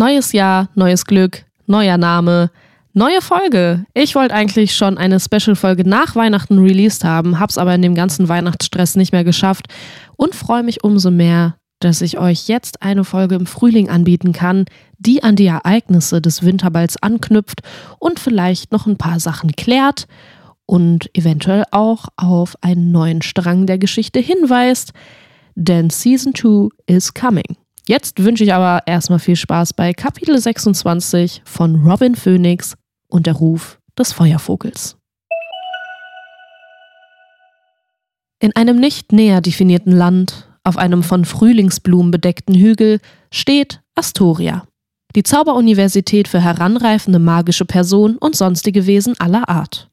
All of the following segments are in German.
Neues Jahr, neues Glück, neuer Name, neue Folge. Ich wollte eigentlich schon eine Special-Folge nach Weihnachten released haben, hab's aber in dem ganzen Weihnachtsstress nicht mehr geschafft und freue mich umso mehr, dass ich euch jetzt eine Folge im Frühling anbieten kann, die an die Ereignisse des Winterballs anknüpft und vielleicht noch ein paar Sachen klärt und eventuell auch auf einen neuen Strang der Geschichte hinweist, denn Season 2 is coming. Jetzt wünsche ich aber erstmal viel Spaß bei Kapitel 26 von Robin Phoenix und der Ruf des Feuervogels. In einem nicht näher definierten Land, auf einem von Frühlingsblumen bedeckten Hügel, steht Astoria, die Zauberuniversität für heranreifende magische Personen und sonstige Wesen aller Art.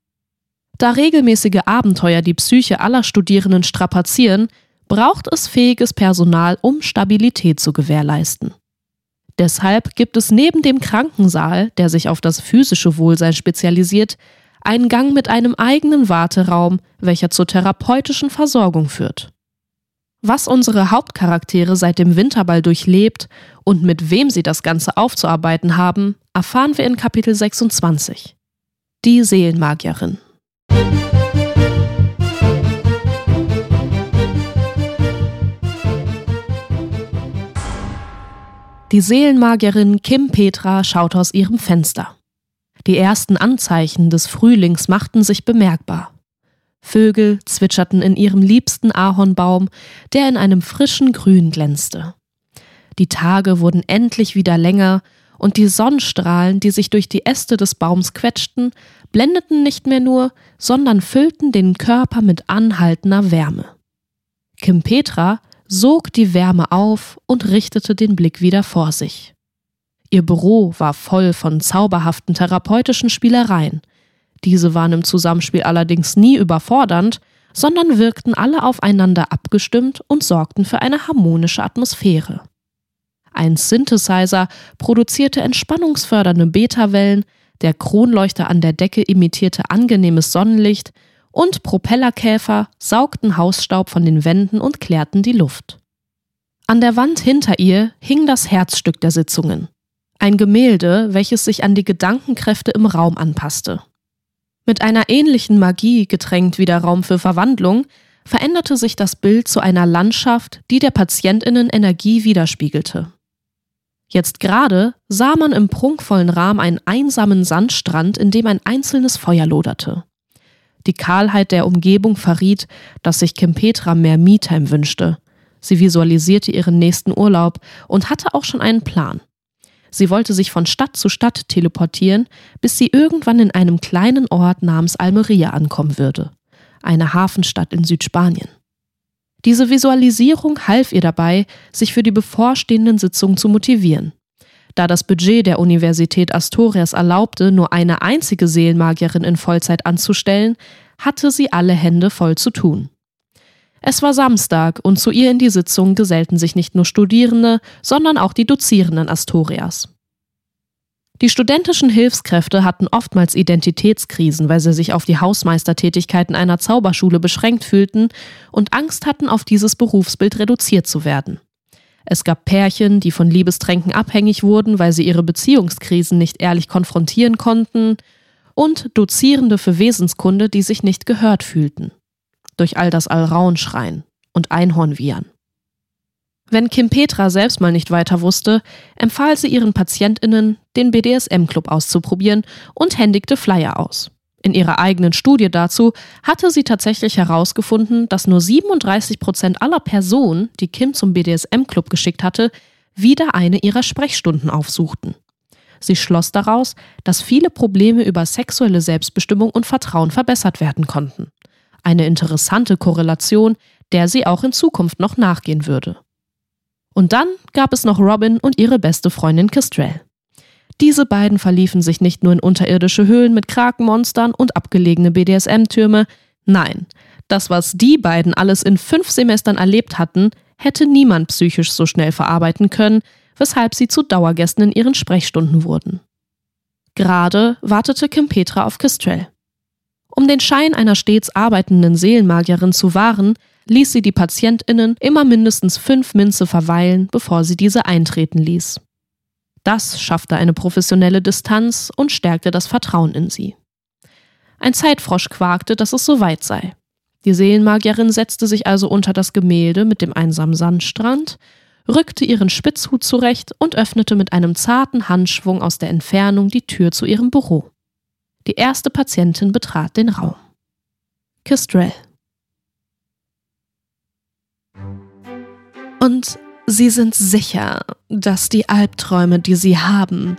Da regelmäßige Abenteuer die Psyche aller Studierenden strapazieren, braucht es fähiges Personal, um Stabilität zu gewährleisten. Deshalb gibt es neben dem Krankensaal, der sich auf das physische Wohlsein spezialisiert, einen Gang mit einem eigenen Warteraum, welcher zur therapeutischen Versorgung führt. Was unsere Hauptcharaktere seit dem Winterball durchlebt und mit wem sie das Ganze aufzuarbeiten haben, erfahren wir in Kapitel 26. Die Seelenmagierin. Die Seelenmagierin Kim Petra schaut aus ihrem Fenster. Die ersten Anzeichen des Frühlings machten sich bemerkbar. Vögel zwitscherten in ihrem liebsten Ahornbaum, der in einem frischen Grün glänzte. Die Tage wurden endlich wieder länger, und die Sonnenstrahlen, die sich durch die Äste des Baums quetschten, blendeten nicht mehr nur, sondern füllten den Körper mit anhaltender Wärme. Kim Petra sog die Wärme auf und richtete den Blick wieder vor sich. Ihr Büro war voll von zauberhaften therapeutischen Spielereien. Diese waren im Zusammenspiel allerdings nie überfordernd, sondern wirkten alle aufeinander abgestimmt und sorgten für eine harmonische Atmosphäre. Ein Synthesizer produzierte entspannungsfördernde Beta-Wellen, der Kronleuchter an der Decke imitierte angenehmes Sonnenlicht und Propellerkäfer saugten Hausstaub von den Wänden und klärten die Luft. An der Wand hinter ihr hing das Herzstück der Sitzungen. Ein Gemälde, welches sich an die Gedankenkräfte im Raum anpasste. Mit einer ähnlichen Magie getränkt wie der Raum für Verwandlung, veränderte sich das Bild zu einer Landschaft, die der Patientinnen Energie widerspiegelte. Jetzt gerade sah man im prunkvollen Rahmen einen einsamen Sandstrand, in dem ein einzelnes Feuer loderte. Die Kahlheit der Umgebung verriet, dass sich Kim Petra mehr Me-Time wünschte. Sie visualisierte ihren nächsten Urlaub und hatte auch schon einen Plan. Sie wollte sich von Stadt zu Stadt teleportieren, bis sie irgendwann in einem kleinen Ort namens Almeria ankommen würde, eine Hafenstadt in Südspanien. Diese Visualisierung half ihr dabei, sich für die bevorstehenden Sitzungen zu motivieren. Da das Budget der Universität Asturias erlaubte, nur eine einzige Seelenmagierin in Vollzeit anzustellen, hatte sie alle Hände voll zu tun. Es war Samstag und zu ihr in die Sitzung gesellten sich nicht nur Studierende, sondern auch die Dozierenden Astorias. Die studentischen Hilfskräfte hatten oftmals Identitätskrisen, weil sie sich auf die Hausmeistertätigkeiten einer Zauberschule beschränkt fühlten und Angst hatten, auf dieses Berufsbild reduziert zu werden. Es gab Pärchen, die von Liebestränken abhängig wurden, weil sie ihre Beziehungskrisen nicht ehrlich konfrontieren konnten, und Dozierende für Wesenskunde, die sich nicht gehört fühlten. Durch all das Allraunschreien und Einhornwiehern. Wenn Kim Petra selbst mal nicht weiter wusste, empfahl sie ihren PatientInnen, den BDSM-Club auszuprobieren und händigte Flyer aus. In ihrer eigenen Studie dazu hatte sie tatsächlich herausgefunden, dass nur 37 Prozent aller Personen, die Kim zum BDSM-Club geschickt hatte, wieder eine ihrer Sprechstunden aufsuchten. Sie schloss daraus, dass viele Probleme über sexuelle Selbstbestimmung und Vertrauen verbessert werden konnten. Eine interessante Korrelation, der sie auch in Zukunft noch nachgehen würde. Und dann gab es noch Robin und ihre beste Freundin Kestrel. Diese beiden verliefen sich nicht nur in unterirdische Höhlen mit Krakenmonstern und abgelegene BDSM-Türme, nein, das, was die beiden alles in fünf Semestern erlebt hatten, hätte niemand psychisch so schnell verarbeiten können, weshalb sie zu Dauergästen in ihren Sprechstunden wurden. Gerade wartete Kim Petra auf Kestrel. Um den Schein einer stets arbeitenden Seelenmagierin zu wahren, ließ sie die PatientInnen immer mindestens fünf Minze verweilen, bevor sie diese eintreten ließ. Das schaffte eine professionelle Distanz und stärkte das Vertrauen in sie. Ein Zeitfrosch quakte, dass es soweit sei. Die Seelenmagierin setzte sich also unter das Gemälde mit dem einsamen Sandstrand, rückte ihren Spitzhut zurecht und öffnete mit einem zarten Handschwung aus der Entfernung die Tür zu ihrem Büro. Die erste Patientin betrat den Raum. Kistrell. Und Sie sind sicher, dass die Albträume, die Sie haben,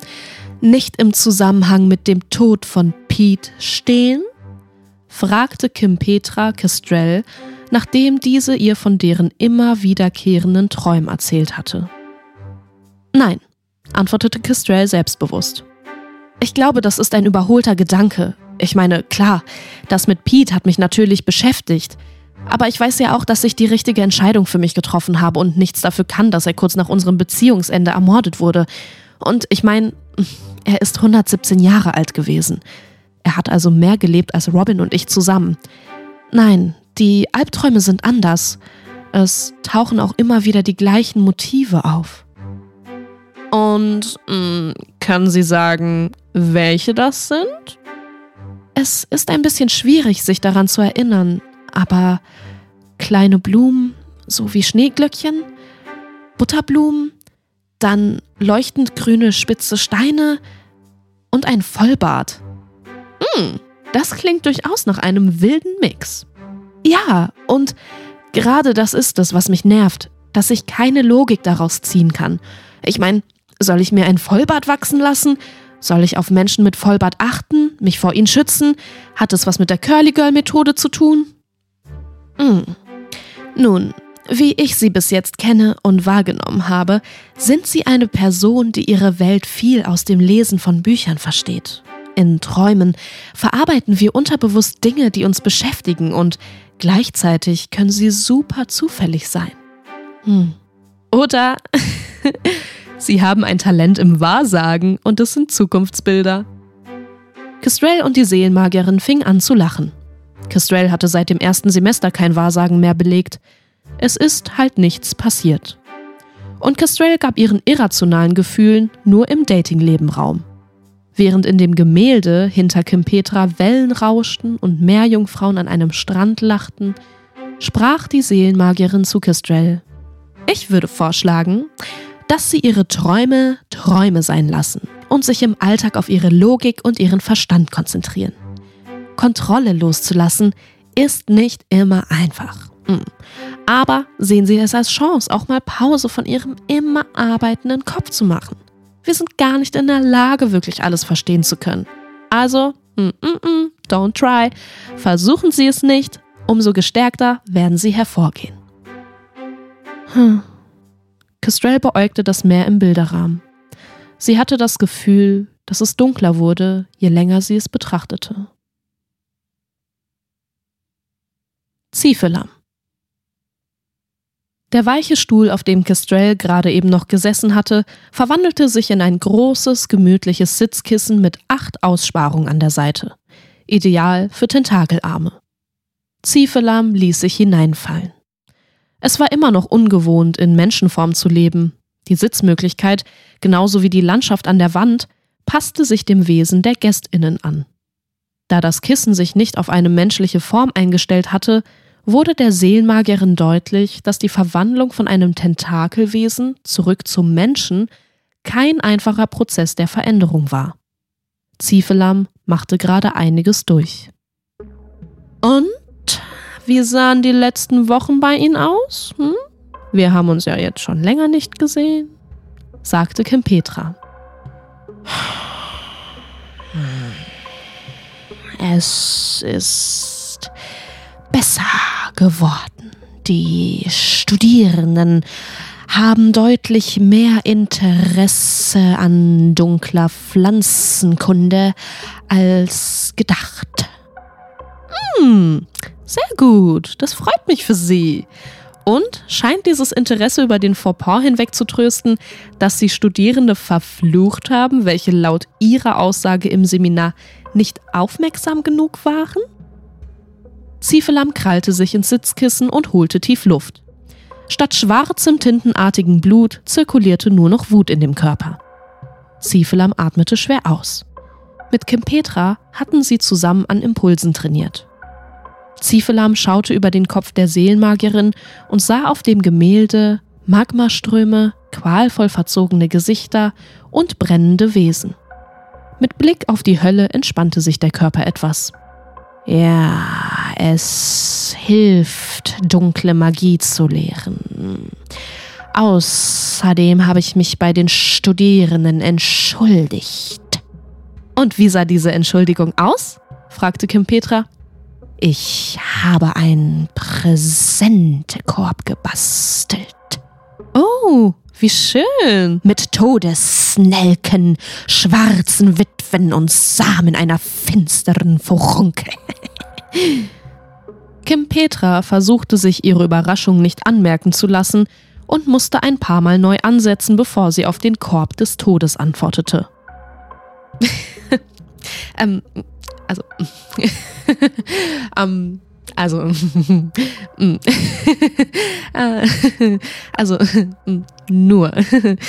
nicht im Zusammenhang mit dem Tod von Pete stehen? fragte Kim Petra Kestrel, nachdem diese ihr von deren immer wiederkehrenden Träumen erzählt hatte. Nein, antwortete Kestrel selbstbewusst. Ich glaube, das ist ein überholter Gedanke. Ich meine, klar, das mit Pete hat mich natürlich beschäftigt, aber ich weiß ja auch, dass ich die richtige Entscheidung für mich getroffen habe und nichts dafür kann, dass er kurz nach unserem Beziehungsende ermordet wurde. Und ich meine, er ist 117 Jahre alt gewesen. Er hat also mehr gelebt als Robin und ich zusammen. Nein, die Albträume sind anders. Es tauchen auch immer wieder die gleichen Motive auf. Und mh, hm, können Sie sagen, welche das sind? Es ist ein bisschen schwierig, sich daran zu erinnern aber kleine Blumen, so wie Schneeglöckchen, Butterblumen, dann leuchtend grüne spitze Steine und ein Vollbart. Hm, das klingt durchaus nach einem wilden Mix. Ja, und gerade das ist es, was mich nervt, dass ich keine Logik daraus ziehen kann. Ich meine, soll ich mir ein Vollbart wachsen lassen? Soll ich auf Menschen mit Vollbart achten, mich vor ihnen schützen? Hat es was mit der Curly Girl Methode zu tun? Hm. Nun, wie ich sie bis jetzt kenne und wahrgenommen habe, sind sie eine Person, die ihre Welt viel aus dem Lesen von Büchern versteht. In Träumen verarbeiten wir unterbewusst Dinge, die uns beschäftigen und gleichzeitig können sie super zufällig sein. Hm. Oder sie haben ein Talent im Wahrsagen und es sind Zukunftsbilder. Kestrel und die Seelenmagierin fingen an zu lachen. Kestrel hatte seit dem ersten Semester kein Wahrsagen mehr belegt. Es ist halt nichts passiert. Und Kestrel gab ihren irrationalen Gefühlen nur im Datingleben Raum. Während in dem Gemälde hinter Kim Petra Wellen rauschten und Meerjungfrauen an einem Strand lachten, sprach die Seelenmagierin zu Kestrel. Ich würde vorschlagen, dass sie ihre Träume Träume sein lassen und sich im Alltag auf ihre Logik und ihren Verstand konzentrieren. Kontrolle loszulassen, ist nicht immer einfach. Hm. Aber sehen Sie es als Chance, auch mal Pause von Ihrem immer arbeitenden Kopf zu machen. Wir sind gar nicht in der Lage, wirklich alles verstehen zu können. Also, mm, mm, mm, don't try. Versuchen Sie es nicht, umso gestärkter werden Sie hervorgehen. Hm. Kestrel beäugte das Meer im Bilderrahmen. Sie hatte das Gefühl, dass es dunkler wurde, je länger sie es betrachtete. Ziefelam. Der weiche Stuhl, auf dem Kestrel gerade eben noch gesessen hatte, verwandelte sich in ein großes, gemütliches Sitzkissen mit acht Aussparungen an der Seite. Ideal für Tentakelarme. Ziefelam ließ sich hineinfallen. Es war immer noch ungewohnt, in Menschenform zu leben. Die Sitzmöglichkeit, genauso wie die Landschaft an der Wand, passte sich dem Wesen der Gästinnen an. Da das Kissen sich nicht auf eine menschliche Form eingestellt hatte, wurde der Seelenmagierin deutlich, dass die Verwandlung von einem Tentakelwesen zurück zum Menschen kein einfacher Prozess der Veränderung war. Ziefelam machte gerade einiges durch. Und wie sahen die letzten Wochen bei Ihnen aus? Hm? Wir haben uns ja jetzt schon länger nicht gesehen, sagte Kim Es ist besser geworden. Die Studierenden haben deutlich mehr Interesse an dunkler Pflanzenkunde als gedacht. Hm, sehr gut. Das freut mich für Sie. Und scheint dieses Interesse über den Fauxpas hinweg zu trösten, dass Sie Studierende verflucht haben, welche laut Ihrer Aussage im Seminar nicht aufmerksam genug waren? Ziefelam krallte sich ins Sitzkissen und holte tief Luft. Statt schwarzem, tintenartigen Blut zirkulierte nur noch Wut in dem Körper. Ziefelam atmete schwer aus. Mit Kim Petra hatten sie zusammen an Impulsen trainiert. Ziefelam schaute über den Kopf der Seelenmagierin und sah auf dem Gemälde Magmaströme, qualvoll verzogene Gesichter und brennende Wesen. Mit Blick auf die Hölle entspannte sich der Körper etwas. Ja, es hilft, dunkle Magie zu lehren. Außerdem habe ich mich bei den Studierenden entschuldigt. Und wie sah diese Entschuldigung aus? fragte Kim Petra. Ich habe einen Präsentekorb gebastelt. Oh, wie schön. Mit Todesnelken, schwarzen Witwen und Samen einer finsteren Furunkel. Kim Petra versuchte sich ihre Überraschung nicht anmerken zu lassen und musste ein paar Mal neu ansetzen, bevor sie auf den Korb des Todes antwortete. ähm, also, ähm, also, mm. äh, also, nur,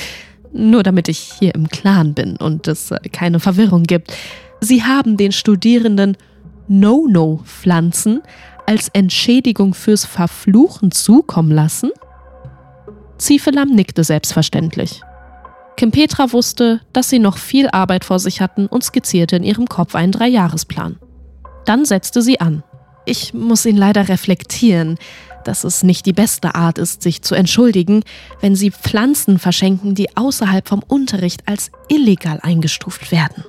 nur damit ich hier im Clan bin und es keine Verwirrung gibt. Sie haben den Studierenden No-No-Pflanzen als Entschädigung fürs Verfluchen zukommen lassen? Ziefelam nickte selbstverständlich. Kim Petra wusste, dass sie noch viel Arbeit vor sich hatten und skizzierte in ihrem Kopf einen Dreijahresplan. Dann setzte sie an. Ich muss ihn leider reflektieren, dass es nicht die beste Art ist, sich zu entschuldigen, wenn sie Pflanzen verschenken, die außerhalb vom Unterricht als illegal eingestuft werden.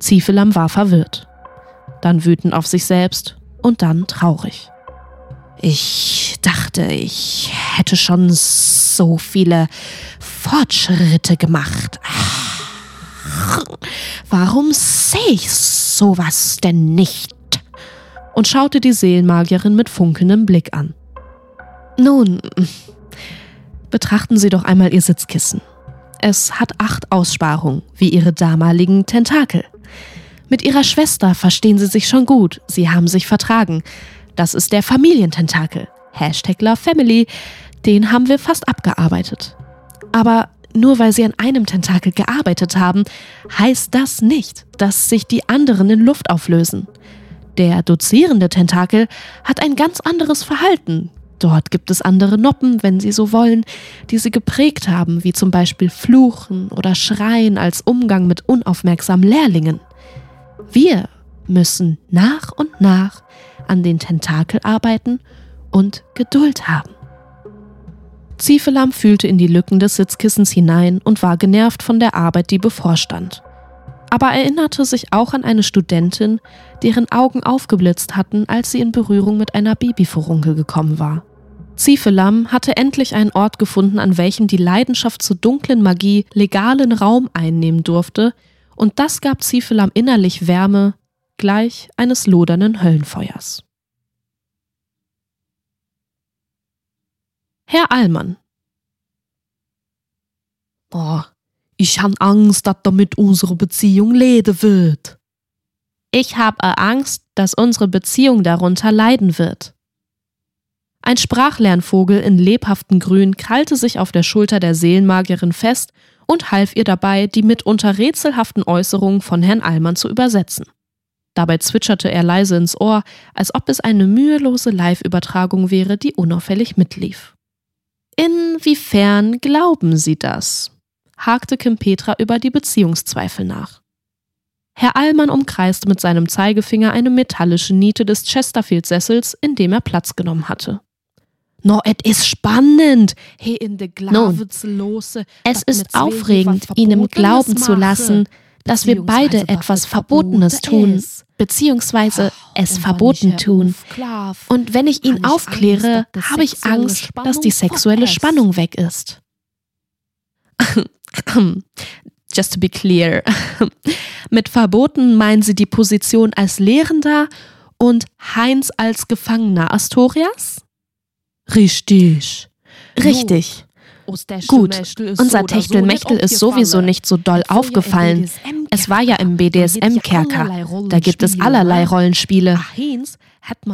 Ziefelam war verwirrt, dann wütend auf sich selbst und dann traurig. Ich dachte, ich hätte schon so viele Fortschritte gemacht. Warum sehe ich sowas denn nicht? Und schaute die Seelenmagierin mit funkelndem Blick an. Nun, betrachten Sie doch einmal Ihr Sitzkissen. Es hat acht Aussparungen, wie Ihre damaligen Tentakel. Mit Ihrer Schwester verstehen Sie sich schon gut, Sie haben sich vertragen. Das ist der Familiententakel. Hashtag Love Family. Den haben wir fast abgearbeitet. Aber nur weil Sie an einem Tentakel gearbeitet haben, heißt das nicht, dass sich die anderen in Luft auflösen. Der dozierende Tentakel hat ein ganz anderes Verhalten. Dort gibt es andere Noppen, wenn Sie so wollen, die sie geprägt haben, wie zum Beispiel Fluchen oder Schreien als Umgang mit unaufmerksamen Lehrlingen. Wir müssen nach und nach an den Tentakel arbeiten und Geduld haben. Ziefelam fühlte in die Lücken des Sitzkissens hinein und war genervt von der Arbeit, die bevorstand aber erinnerte sich auch an eine Studentin, deren Augen aufgeblitzt hatten, als sie in Berührung mit einer Babyfurunkel gekommen war. Ziefelam hatte endlich einen Ort gefunden, an welchem die Leidenschaft zur dunklen Magie legalen Raum einnehmen durfte, und das gab Ziefelam innerlich Wärme, gleich eines lodernden Höllenfeuers. Herr Allmann. Boah, ich habe Angst, dass damit unsere Beziehung leiden wird. Ich habe Angst, dass unsere Beziehung darunter leiden wird. Ein Sprachlernvogel in lebhaftem Grün krallte sich auf der Schulter der Seelenmagierin fest und half ihr dabei, die mitunter rätselhaften Äußerungen von Herrn Allmann zu übersetzen. Dabei zwitscherte er leise ins Ohr, als ob es eine mühelose Live-Übertragung wäre, die unauffällig mitlief. Inwiefern glauben Sie das? Hakte Kim Petra über die Beziehungszweifel nach. Herr Allmann umkreiste mit seinem Zeigefinger eine metallische Niete des Chesterfield-Sessels, in dem er Platz genommen hatte. No, es ist spannend, he in de Nun, es ist aufregend, ihnen glauben zu lassen, dass wir beide etwas Verbotenes tun, beziehungsweise es verboten tun. Und wenn ich ihn aufkläre, habe ich Angst, dass die sexuelle Spannung weg ist. Just to be clear. Mit verboten meinen sie die Position als Lehrender und Heinz als Gefangener Astorias? Richtig. Richtig. Gut, unser Techtelmechtel ist sowieso nicht so doll aufgefallen. Es war ja im BDSM-Kerker. Da gibt es allerlei Rollenspiele.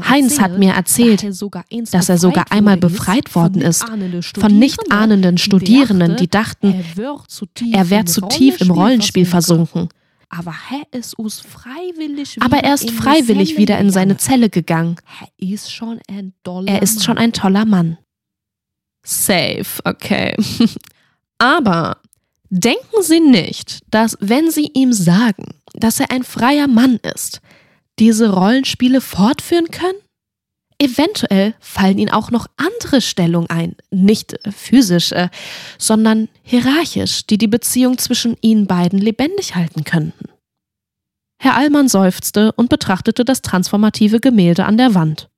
Heinz hat mir erzählt, dass er sogar einmal befreit worden ist von nicht ahnenden Studierenden, die dachten, er wäre zu tief im Rollenspiel versunken. Aber er ist freiwillig wieder in seine Zelle gegangen. Er ist schon ein toller Mann. Safe, okay. Aber denken Sie nicht, dass wenn Sie ihm sagen, dass er ein freier Mann ist, diese Rollenspiele fortführen können? Eventuell fallen ihnen auch noch andere Stellungen ein, nicht physisch, äh, sondern hierarchisch, die die Beziehung zwischen ihnen beiden lebendig halten könnten. Herr Allmann seufzte und betrachtete das transformative Gemälde an der Wand.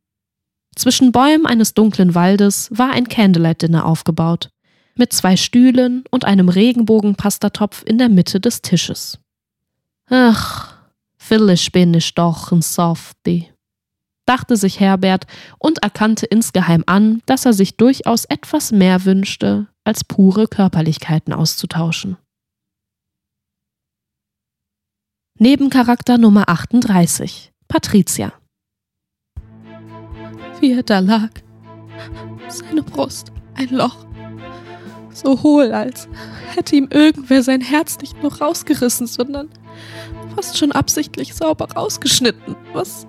Zwischen Bäumen eines dunklen Waldes war ein Candlelight-Dinner aufgebaut, mit zwei Stühlen und einem Regenbogenpastatopf in der Mitte des Tisches. Ach, Ich doch ein Softie, dachte sich Herbert und erkannte insgeheim an, dass er sich durchaus etwas mehr wünschte, als pure Körperlichkeiten auszutauschen. Nebencharakter Nummer 38 Patricia. Wie er da lag, seine Brust, ein Loch, so hohl, als hätte ihm irgendwer sein Herz nicht nur rausgerissen, sondern fast schon absichtlich sauber rausgeschnitten. Was.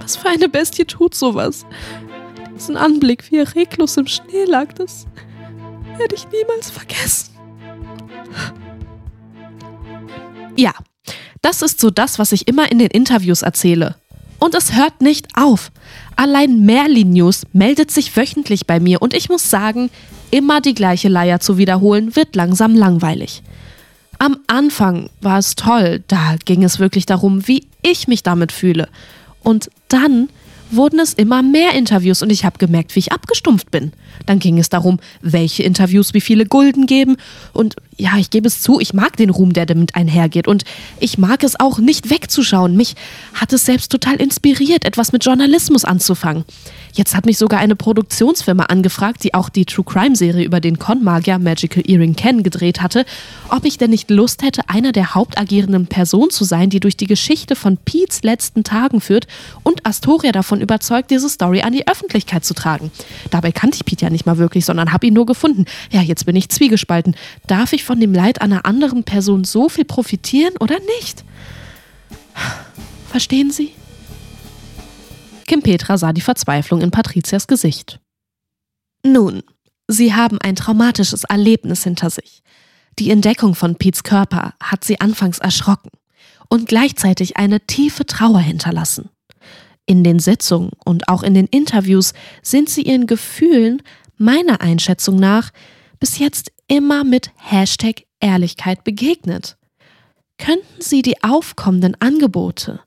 Was für eine Bestie tut sowas? Diesen Anblick, wie er reglos im Schnee lag, das werde ich niemals vergessen. Ja, das ist so das, was ich immer in den Interviews erzähle. Und es hört nicht auf. Allein Merlin News meldet sich wöchentlich bei mir und ich muss sagen, immer die gleiche Leier zu wiederholen, wird langsam langweilig. Am Anfang war es toll, da ging es wirklich darum, wie ich mich damit fühle. Und dann wurden es immer mehr Interviews und ich habe gemerkt, wie ich abgestumpft bin. Dann ging es darum, welche Interviews wie viele Gulden geben. Und ja, ich gebe es zu, ich mag den Ruhm, der damit einhergeht. Und ich mag es auch nicht wegzuschauen. Mich hat es selbst total inspiriert, etwas mit Journalismus anzufangen. Jetzt hat mich sogar eine Produktionsfirma angefragt, die auch die True Crime Serie über den Con-Magier Magical Earring Ken gedreht hatte, ob ich denn nicht Lust hätte, einer der hauptagierenden Personen zu sein, die durch die Geschichte von Pete's letzten Tagen führt und Astoria davon überzeugt, diese Story an die Öffentlichkeit zu tragen. Dabei kannte ich Pete ja nicht mal wirklich, sondern habe ihn nur gefunden. Ja, jetzt bin ich zwiegespalten. Darf ich von dem Leid einer anderen Person so viel profitieren oder nicht? Verstehen Sie? Kim Petra sah die Verzweiflung in Patrizias Gesicht. Nun, Sie haben ein traumatisches Erlebnis hinter sich. Die Entdeckung von Pete's Körper hat sie anfangs erschrocken und gleichzeitig eine tiefe Trauer hinterlassen. In den Sitzungen und auch in den Interviews sind sie ihren Gefühlen, meiner Einschätzung nach, bis jetzt immer mit Hashtag Ehrlichkeit begegnet. Könnten Sie die aufkommenden Angebote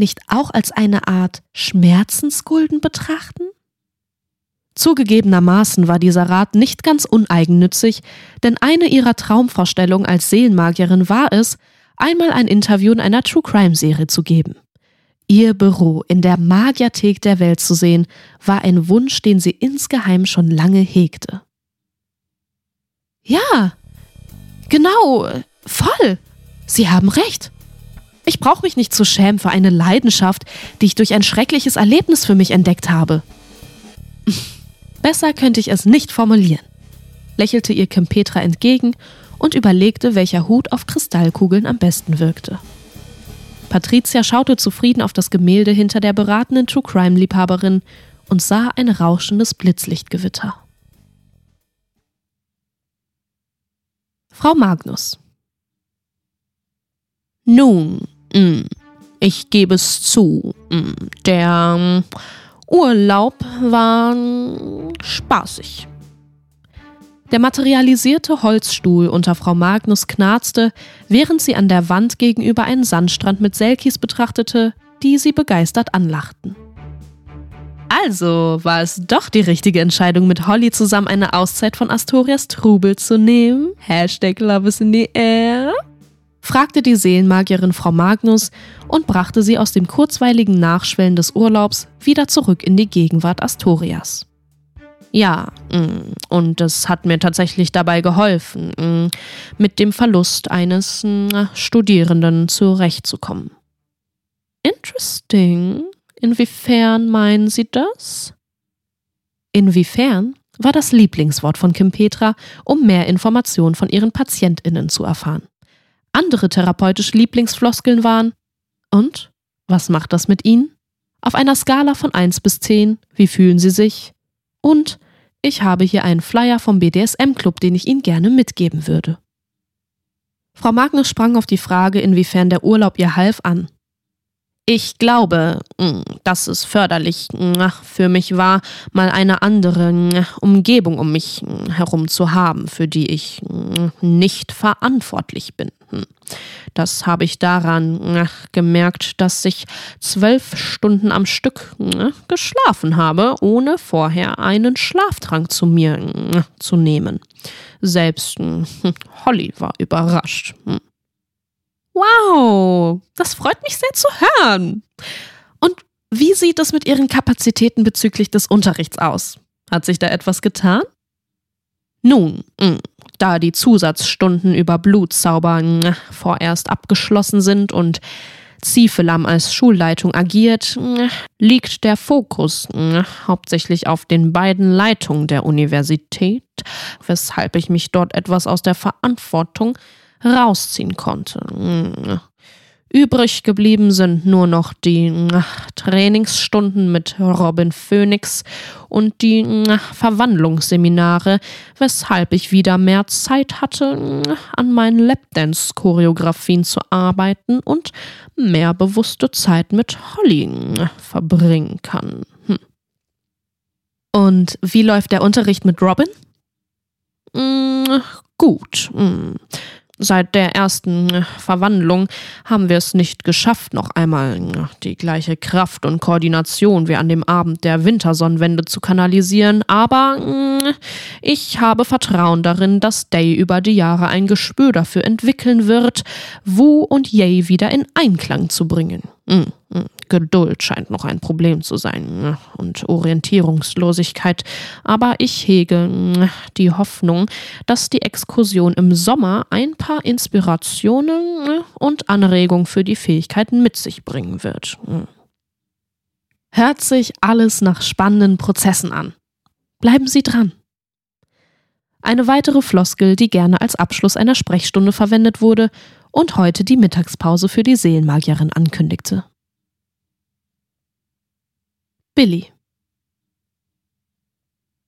nicht auch als eine Art Schmerzensgulden betrachten? Zugegebenermaßen war dieser Rat nicht ganz uneigennützig, denn eine ihrer Traumvorstellungen als Seelenmagierin war es, einmal ein Interview in einer True Crime Serie zu geben. Ihr Büro in der Magierthek der Welt zu sehen, war ein Wunsch, den sie insgeheim schon lange hegte. Ja, genau, voll. Sie haben recht. Ich brauche mich nicht zu schämen für eine Leidenschaft, die ich durch ein schreckliches Erlebnis für mich entdeckt habe. Besser könnte ich es nicht formulieren, lächelte ihr Kim Petra entgegen und überlegte, welcher Hut auf Kristallkugeln am besten wirkte. Patricia schaute zufrieden auf das Gemälde hinter der beratenden True Crime-Liebhaberin und sah ein rauschendes Blitzlichtgewitter. Frau Magnus. Nun, ich gebe es zu, mm, der mm, Urlaub war spaßig. Der materialisierte Holzstuhl unter Frau Magnus knarzte, während sie an der Wand gegenüber einen Sandstrand mit Selkis betrachtete, die sie begeistert anlachten. Also war es doch die richtige Entscheidung, mit Holly zusammen eine Auszeit von Astorias Trubel zu nehmen. Hashtag Love is in the air. Fragte die Seelenmagierin Frau Magnus und brachte sie aus dem kurzweiligen Nachschwellen des Urlaubs wieder zurück in die Gegenwart Astorias. Ja, mm, und es hat mir tatsächlich dabei geholfen, mm, mit dem Verlust eines mm, Studierenden zurechtzukommen. Interesting. Inwiefern meinen Sie das? Inwiefern war das Lieblingswort von Kim Petra, um mehr Informationen von ihren PatientInnen zu erfahren. Andere therapeutische Lieblingsfloskeln waren Und? Was macht das mit Ihnen? Auf einer Skala von 1 bis 10, wie fühlen Sie sich? Und ich habe hier einen Flyer vom BDSM-Club, den ich Ihnen gerne mitgeben würde. Frau Magnus sprang auf die Frage, inwiefern der Urlaub ihr half, an. Ich glaube, mm, dass es förderlich mm, für mich war, mal eine andere mm, Umgebung um mich herum zu haben, für die ich nicht verantwortlich bin. Hm. Das habe ich daran gemerkt, dass ich zwölf Stunden am Stück geschlafen habe, ohne vorher einen Schlaftrank zu mir zu nehmen. Selbst Holly war überrascht. Wow, das freut mich sehr zu hören. Und wie sieht es mit Ihren Kapazitäten bezüglich des Unterrichts aus? Hat sich da etwas getan? Nun, mm, da die Zusatzstunden über Blutzauber mm, vorerst abgeschlossen sind und Ziefelam als Schulleitung agiert, mm, liegt der Fokus hauptsächlich auf den beiden Leitungen der Universität, weshalb ich mich dort etwas aus der Verantwortung rausziehen konnte. Hm. Übrig geblieben sind nur noch die hm, Trainingsstunden mit Robin Phoenix und die hm, Verwandlungsseminare, weshalb ich wieder mehr Zeit hatte, an meinen Lapdance-Choreografien zu arbeiten und mehr bewusste Zeit mit Holly verbringen kann. Hm. Und wie läuft der Unterricht mit Robin? Gut. Seit der ersten äh, Verwandlung haben wir es nicht geschafft, noch einmal äh, die gleiche Kraft und Koordination wie an dem Abend der Wintersonnenwende zu kanalisieren, aber äh, ich habe Vertrauen darin, dass Day über die Jahre ein Gespür dafür entwickeln wird, Wu und Yay wieder in Einklang zu bringen. Geduld scheint noch ein Problem zu sein ne? und Orientierungslosigkeit, aber ich hege mm, die Hoffnung, dass die Exkursion im Sommer ein paar Inspirationen ne, und Anregungen für die Fähigkeiten mit sich bringen wird. Hört sich alles nach spannenden Prozessen an. Bleiben Sie dran. Eine weitere Floskel, die gerne als Abschluss einer Sprechstunde verwendet wurde und heute die Mittagspause für die Seelenmagierin ankündigte. Billy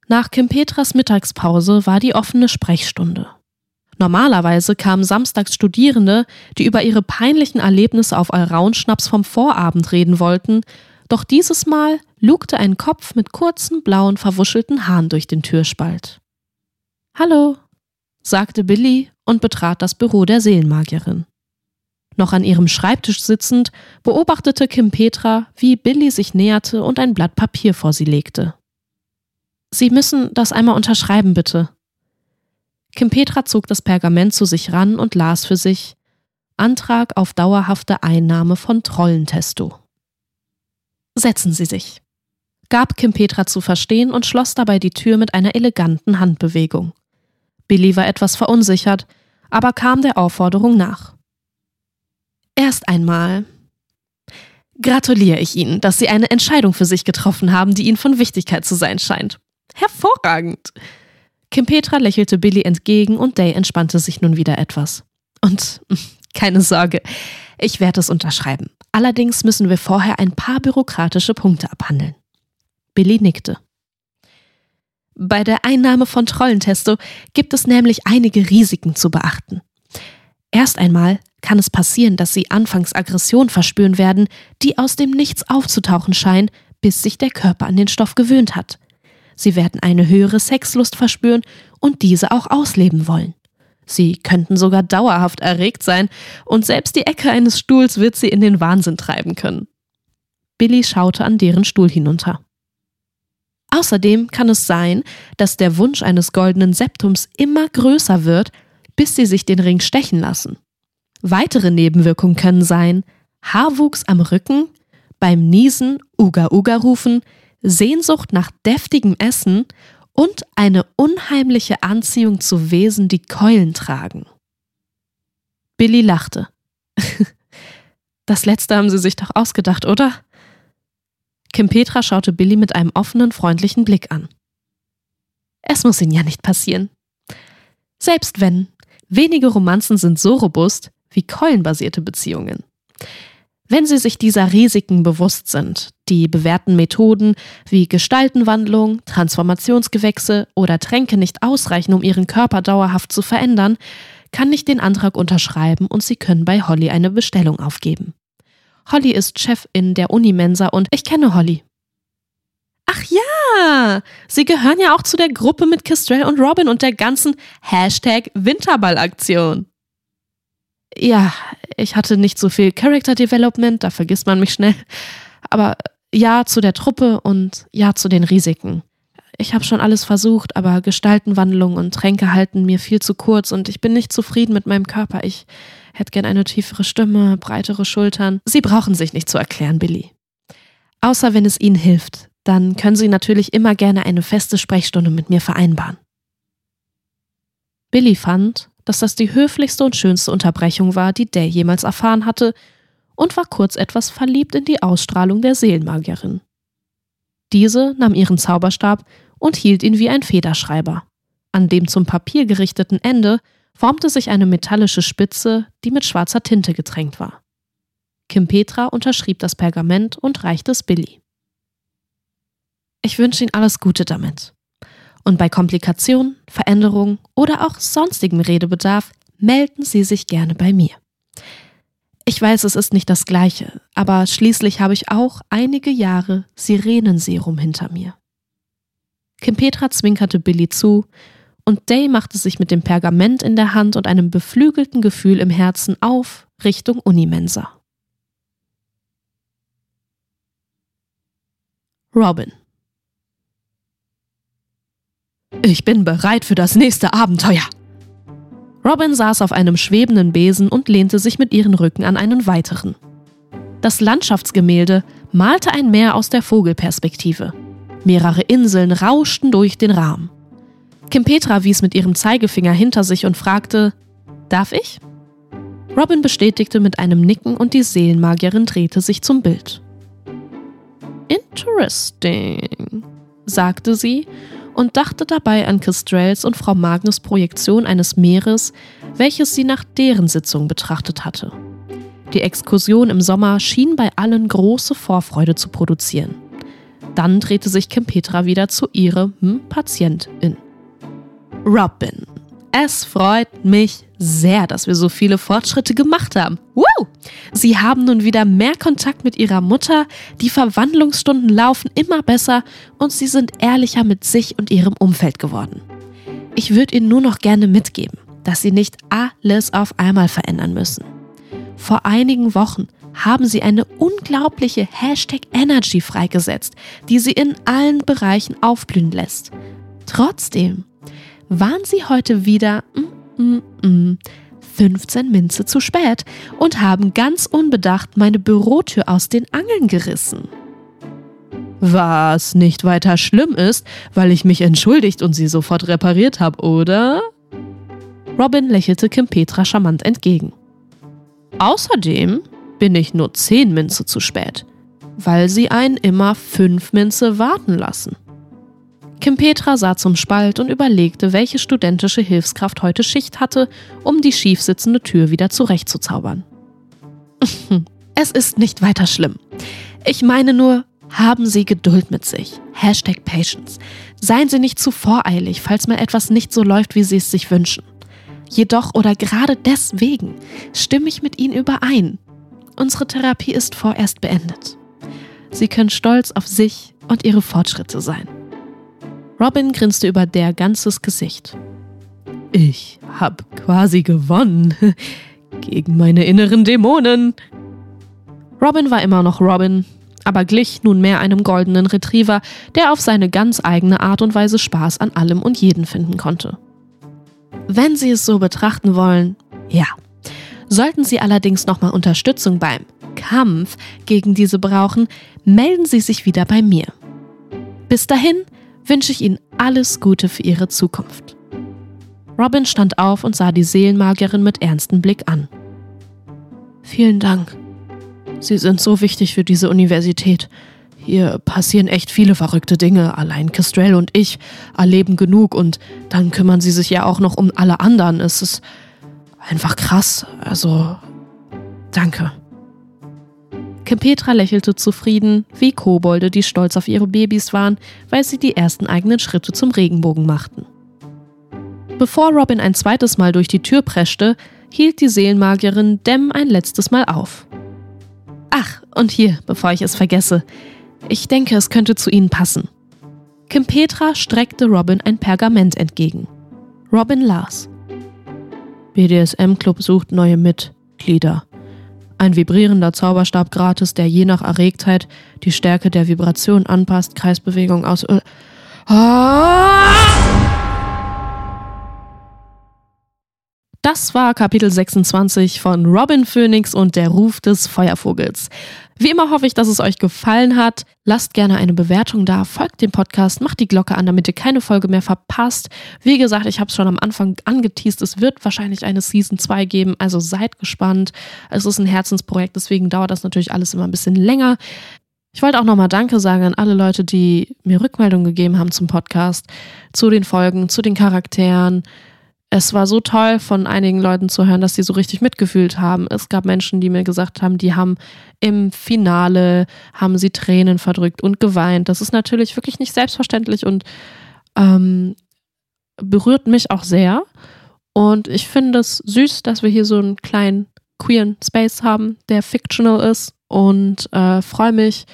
Nach Kim Petras Mittagspause war die offene Sprechstunde. Normalerweise kamen samstags Studierende, die über ihre peinlichen Erlebnisse auf Alraunschnaps vom Vorabend reden wollten, doch dieses Mal lugte ein Kopf mit kurzen, blauen, verwuschelten Haaren durch den Türspalt. Hallo, sagte Billy und betrat das Büro der Seelenmagierin. Noch an ihrem Schreibtisch sitzend, beobachtete Kim Petra, wie Billy sich näherte und ein Blatt Papier vor sie legte. Sie müssen das einmal unterschreiben, bitte. Kim Petra zog das Pergament zu sich ran und las für sich Antrag auf dauerhafte Einnahme von Trollentesto. Setzen Sie sich, gab Kim Petra zu verstehen und schloss dabei die Tür mit einer eleganten Handbewegung. Billy war etwas verunsichert, aber kam der Aufforderung nach. Erst einmal gratuliere ich Ihnen, dass Sie eine Entscheidung für sich getroffen haben, die Ihnen von Wichtigkeit zu sein scheint. Hervorragend! Kim Petra lächelte Billy entgegen und Day entspannte sich nun wieder etwas. Und keine Sorge, ich werde es unterschreiben. Allerdings müssen wir vorher ein paar bürokratische Punkte abhandeln. Billy nickte. Bei der Einnahme von Trollentesto gibt es nämlich einige Risiken zu beachten. Erst einmal kann es passieren, dass sie anfangs Aggression verspüren werden, die aus dem Nichts aufzutauchen scheinen, bis sich der Körper an den Stoff gewöhnt hat. Sie werden eine höhere Sexlust verspüren und diese auch ausleben wollen. Sie könnten sogar dauerhaft erregt sein und selbst die Ecke eines Stuhls wird sie in den Wahnsinn treiben können. Billy schaute an deren Stuhl hinunter. Außerdem kann es sein, dass der Wunsch eines goldenen Septums immer größer wird, bis sie sich den Ring stechen lassen. Weitere Nebenwirkungen können sein Haarwuchs am Rücken, beim Niesen Uga Uga rufen, Sehnsucht nach deftigem Essen und eine unheimliche Anziehung zu Wesen, die Keulen tragen. Billy lachte. Das letzte haben Sie sich doch ausgedacht, oder? Kim Petra schaute Billy mit einem offenen, freundlichen Blick an. Es muss Ihnen ja nicht passieren. Selbst wenn, wenige Romanzen sind so robust wie keulenbasierte Beziehungen. Wenn Sie sich dieser Risiken bewusst sind, die bewährten Methoden wie Gestaltenwandlung, Transformationsgewächse oder Tränke nicht ausreichen, um Ihren Körper dauerhaft zu verändern, kann ich den Antrag unterschreiben und Sie können bei Holly eine Bestellung aufgeben. Holly ist Chefin der Unimensa und ich kenne Holly. Ach ja, Sie gehören ja auch zu der Gruppe mit Kestrel und Robin und der ganzen Hashtag Winterball-Aktion. Ja, ich hatte nicht so viel Character Development, da vergisst man mich schnell. Aber ja zu der Truppe und ja zu den Risiken. Ich habe schon alles versucht, aber Gestaltenwandlung und Tränke halten mir viel zu kurz und ich bin nicht zufrieden mit meinem Körper. Ich hätte gern eine tiefere Stimme, breitere Schultern. Sie brauchen sich nicht zu erklären, Billy. Außer wenn es Ihnen hilft, dann können Sie natürlich immer gerne eine feste Sprechstunde mit mir vereinbaren. Billy fand, dass das die höflichste und schönste Unterbrechung war, die Day jemals erfahren hatte, und war kurz etwas verliebt in die Ausstrahlung der Seelenmagierin. Diese nahm ihren Zauberstab und hielt ihn wie ein Federschreiber. An dem zum Papier gerichteten Ende formte sich eine metallische Spitze, die mit schwarzer Tinte getränkt war. Kim Petra unterschrieb das Pergament und reichte es Billy. Ich wünsche Ihnen alles Gute damit. Und bei Komplikationen, Veränderungen oder auch sonstigem Redebedarf melden Sie sich gerne bei mir. Ich weiß, es ist nicht das Gleiche, aber schließlich habe ich auch einige Jahre Sirenenserum hinter mir. Kim Petra zwinkerte Billy zu, und Day machte sich mit dem Pergament in der Hand und einem beflügelten Gefühl im Herzen auf Richtung Unimensa. Robin ich bin bereit für das nächste Abenteuer. Robin saß auf einem schwebenden Besen und lehnte sich mit ihren Rücken an einen weiteren. Das Landschaftsgemälde malte ein Meer aus der Vogelperspektive. Mehrere Inseln rauschten durch den Rahmen. Kim Petra wies mit ihrem Zeigefinger hinter sich und fragte: Darf ich? Robin bestätigte mit einem Nicken und die Seelenmagierin drehte sich zum Bild. Interesting, sagte sie und dachte dabei an Kestrels und Frau Magnus Projektion eines Meeres, welches sie nach deren Sitzung betrachtet hatte. Die Exkursion im Sommer schien bei allen große Vorfreude zu produzieren. Dann drehte sich Kim Petra wieder zu ihrem Patientin. Robin, es freut mich sehr, dass wir so viele Fortschritte gemacht haben. Woo! Sie haben nun wieder mehr Kontakt mit ihrer Mutter, die Verwandlungsstunden laufen immer besser und sie sind ehrlicher mit sich und ihrem Umfeld geworden. Ich würde Ihnen nur noch gerne mitgeben, dass Sie nicht alles auf einmal verändern müssen. Vor einigen Wochen haben Sie eine unglaubliche Hashtag Energy freigesetzt, die Sie in allen Bereichen aufblühen lässt. Trotzdem waren sie heute wieder mm, 15 Minze zu spät und haben ganz unbedacht meine Bürotür aus den Angeln gerissen. Was nicht weiter schlimm ist, weil ich mich entschuldigt und sie sofort repariert habe, oder? Robin lächelte Kim Petra charmant entgegen. Außerdem bin ich nur 10 Minze zu spät, weil sie einen immer 5 Minze warten lassen. Kim Petra sah zum Spalt und überlegte, welche studentische Hilfskraft heute Schicht hatte, um die schiefsitzende Tür wieder zurechtzuzaubern. es ist nicht weiter schlimm. Ich meine nur, haben Sie Geduld mit sich. Hashtag Patience. Seien Sie nicht zu voreilig, falls mal etwas nicht so läuft, wie Sie es sich wünschen. Jedoch oder gerade deswegen stimme ich mit Ihnen überein. Unsere Therapie ist vorerst beendet. Sie können stolz auf sich und Ihre Fortschritte sein. Robin grinste über der ganzes Gesicht. Ich hab quasi gewonnen. Gegen meine inneren Dämonen. Robin war immer noch Robin, aber glich nunmehr einem goldenen Retriever, der auf seine ganz eigene Art und Weise Spaß an allem und jeden finden konnte. Wenn Sie es so betrachten wollen, ja. Sollten Sie allerdings nochmal Unterstützung beim Kampf gegen diese brauchen, melden Sie sich wieder bei mir. Bis dahin wünsche ich Ihnen alles Gute für Ihre Zukunft. Robin stand auf und sah die Seelenmagierin mit ernstem Blick an. Vielen Dank. Sie sind so wichtig für diese Universität. hier passieren echt viele verrückte Dinge. Allein Kestrel und ich erleben genug und dann kümmern sie sich ja auch noch um alle anderen. Es ist einfach krass. Also, danke. Kim Petra lächelte zufrieden, wie Kobolde, die stolz auf ihre Babys waren, weil sie die ersten eigenen Schritte zum Regenbogen machten. Bevor Robin ein zweites Mal durch die Tür preschte, hielt die Seelenmagierin Dem ein letztes Mal auf. Ach, und hier, bevor ich es vergesse, ich denke, es könnte zu Ihnen passen. Kim Petra streckte Robin ein Pergament entgegen. Robin las. BDSM-Club sucht neue Mitglieder. Ein vibrierender Zauberstab gratis, der je nach Erregtheit die Stärke der Vibration anpasst, Kreisbewegung aus. Ah! Das war Kapitel 26 von Robin Phoenix und der Ruf des Feuervogels. Wie immer hoffe ich, dass es euch gefallen hat. Lasst gerne eine Bewertung da, folgt dem Podcast, macht die Glocke an, damit ihr keine Folge mehr verpasst. Wie gesagt, ich habe es schon am Anfang angeteased, es wird wahrscheinlich eine Season 2 geben, also seid gespannt. Es ist ein Herzensprojekt, deswegen dauert das natürlich alles immer ein bisschen länger. Ich wollte auch nochmal Danke sagen an alle Leute, die mir Rückmeldungen gegeben haben zum Podcast, zu den Folgen, zu den Charakteren es war so toll, von einigen Leuten zu hören, dass sie so richtig mitgefühlt haben. Es gab Menschen, die mir gesagt haben, die haben im Finale, haben sie Tränen verdrückt und geweint. Das ist natürlich wirklich nicht selbstverständlich und ähm, berührt mich auch sehr. Und ich finde es süß, dass wir hier so einen kleinen queeren Space haben, der fictional ist und äh, freue mich,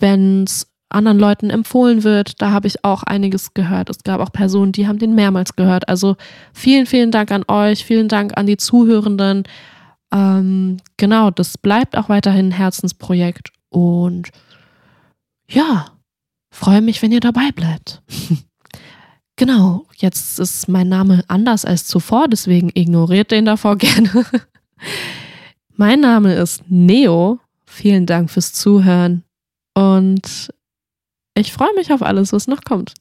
wenn es anderen Leuten empfohlen wird. Da habe ich auch einiges gehört. Es gab auch Personen, die haben den mehrmals gehört. Also vielen, vielen Dank an euch, vielen Dank an die Zuhörenden. Ähm, genau, das bleibt auch weiterhin ein Herzensprojekt. Und ja, freue mich, wenn ihr dabei bleibt. genau, jetzt ist mein Name anders als zuvor, deswegen ignoriert den davor gerne. mein Name ist Neo. Vielen Dank fürs Zuhören und ich freue mich auf alles, was noch kommt.